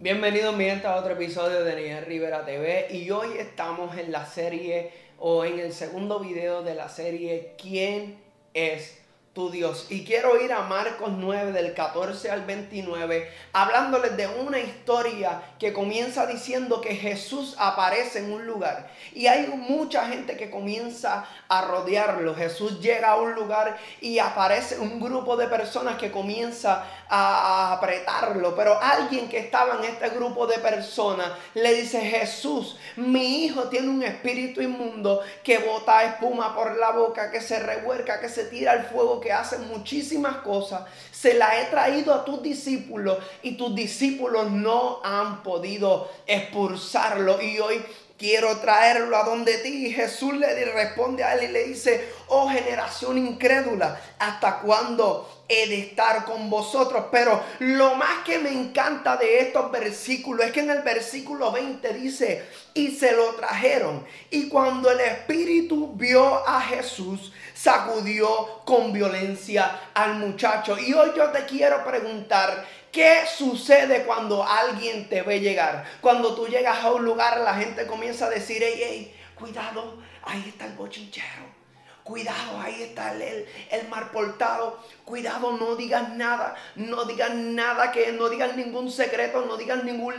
Bienvenidos mi gente a otro episodio de Niel Rivera TV y hoy estamos en la serie o en el segundo video de la serie ¿Quién es Dios. Y quiero ir a Marcos 9 del 14 al 29, hablándoles de una historia que comienza diciendo que Jesús aparece en un lugar. Y hay mucha gente que comienza a rodearlo. Jesús llega a un lugar y aparece un grupo de personas que comienza a apretarlo. Pero alguien que estaba en este grupo de personas le dice, Jesús, mi hijo tiene un espíritu inmundo que bota espuma por la boca, que se revuelca, que se tira al fuego, que hacen muchísimas cosas, se la he traído a tus discípulos y tus discípulos no han podido expulsarlo. Y hoy quiero traerlo a donde ti. Y Jesús le responde a él y le dice, oh generación incrédula, ¿hasta cuándo he de estar con vosotros. Pero lo más que me encanta de estos versículos es que en el versículo 20 dice, y se lo trajeron. Y cuando el Espíritu a Jesús, sacudió con violencia al muchacho. Y hoy yo te quiero preguntar, ¿Qué sucede cuando alguien te ve llegar? Cuando tú llegas a un lugar, la gente comienza a decir, hey, hey, cuidado, ahí está el bochinchero Cuidado, ahí está el, el, mar portado. Cuidado, no digas nada. No digas nada, que no digas ningún secreto, no digas ningún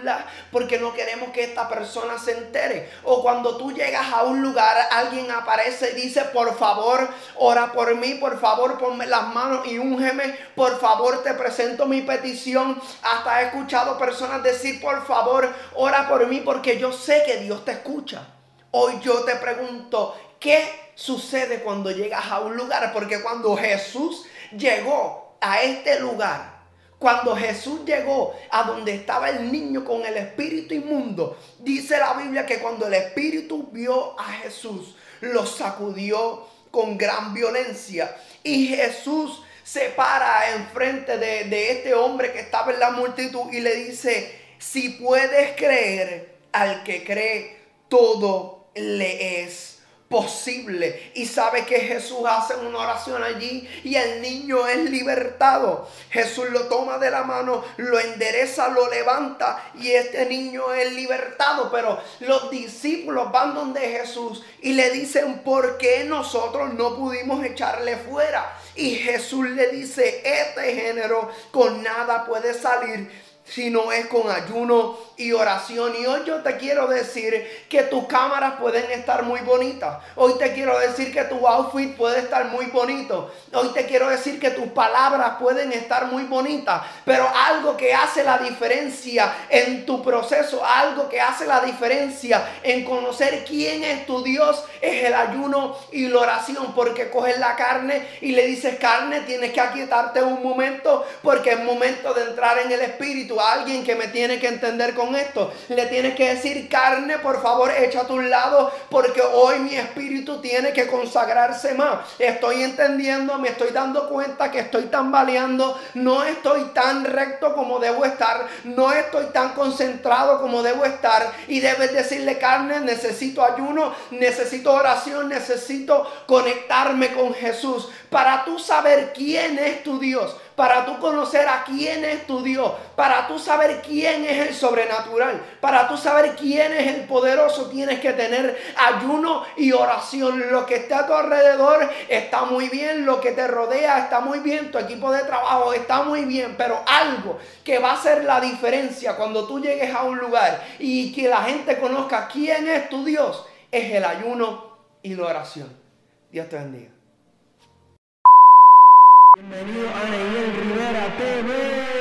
porque no queremos que esta persona se entere. O cuando tú llegas a un lugar, alguien aparece y dice, por favor, ora por mí, por favor, ponme las manos y úngeme. Por favor, te presento mi petición. Hasta he escuchado personas decir, por favor, ora por mí, porque yo sé que Dios te escucha. Hoy yo te pregunto, ¿qué sucede cuando llegas a un lugar? Porque cuando Jesús llegó a este lugar, cuando Jesús llegó a donde estaba el niño con el espíritu inmundo, dice la Biblia que cuando el espíritu vio a Jesús, lo sacudió con gran violencia. Y Jesús se para enfrente de, de este hombre que estaba en la multitud y le dice, si puedes creer, al que cree, todo le es posible. Y sabe que Jesús hace una oración allí y el niño es libertado. Jesús lo toma de la mano, lo endereza, lo levanta y este niño es libertado. Pero los discípulos van donde Jesús y le dicen, ¿por qué nosotros no pudimos echarle fuera? Y Jesús le dice, este género con nada puede salir si no es con ayuno y oración. Y hoy yo te quiero decir que tus cámaras pueden estar muy bonitas. Hoy te quiero decir que tu outfit puede estar muy bonito. Hoy te quiero decir que tus palabras pueden estar muy bonitas. Pero algo que hace la diferencia en tu proceso, algo que hace la diferencia en conocer quién es tu Dios, es el ayuno y la oración. Porque coges la carne y le dices, carne, tienes que aquietarte un momento porque es momento de entrar en el Espíritu alguien que me tiene que entender con esto. Le tienes que decir, carne, por favor, echa a tu lado, porque hoy mi espíritu tiene que consagrarse más. Estoy entendiendo, me estoy dando cuenta que estoy tambaleando, no estoy tan recto como debo estar, no estoy tan concentrado como debo estar. Y debes decirle, carne, necesito ayuno, necesito oración, necesito conectarme con Jesús para tú saber quién es tu Dios para tú conocer a quién es tu Dios, para tú saber quién es el sobrenatural, para tú saber quién es el poderoso, tienes que tener ayuno y oración. Lo que está a tu alrededor está muy bien, lo que te rodea está muy bien, tu equipo de trabajo está muy bien, pero algo que va a hacer la diferencia cuando tú llegues a un lugar y que la gente conozca quién es tu Dios, es el ayuno y la oración. Dios te bendiga. Bienvenido a Miguel Rivera TV.